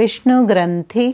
विष्णु ग्रंथि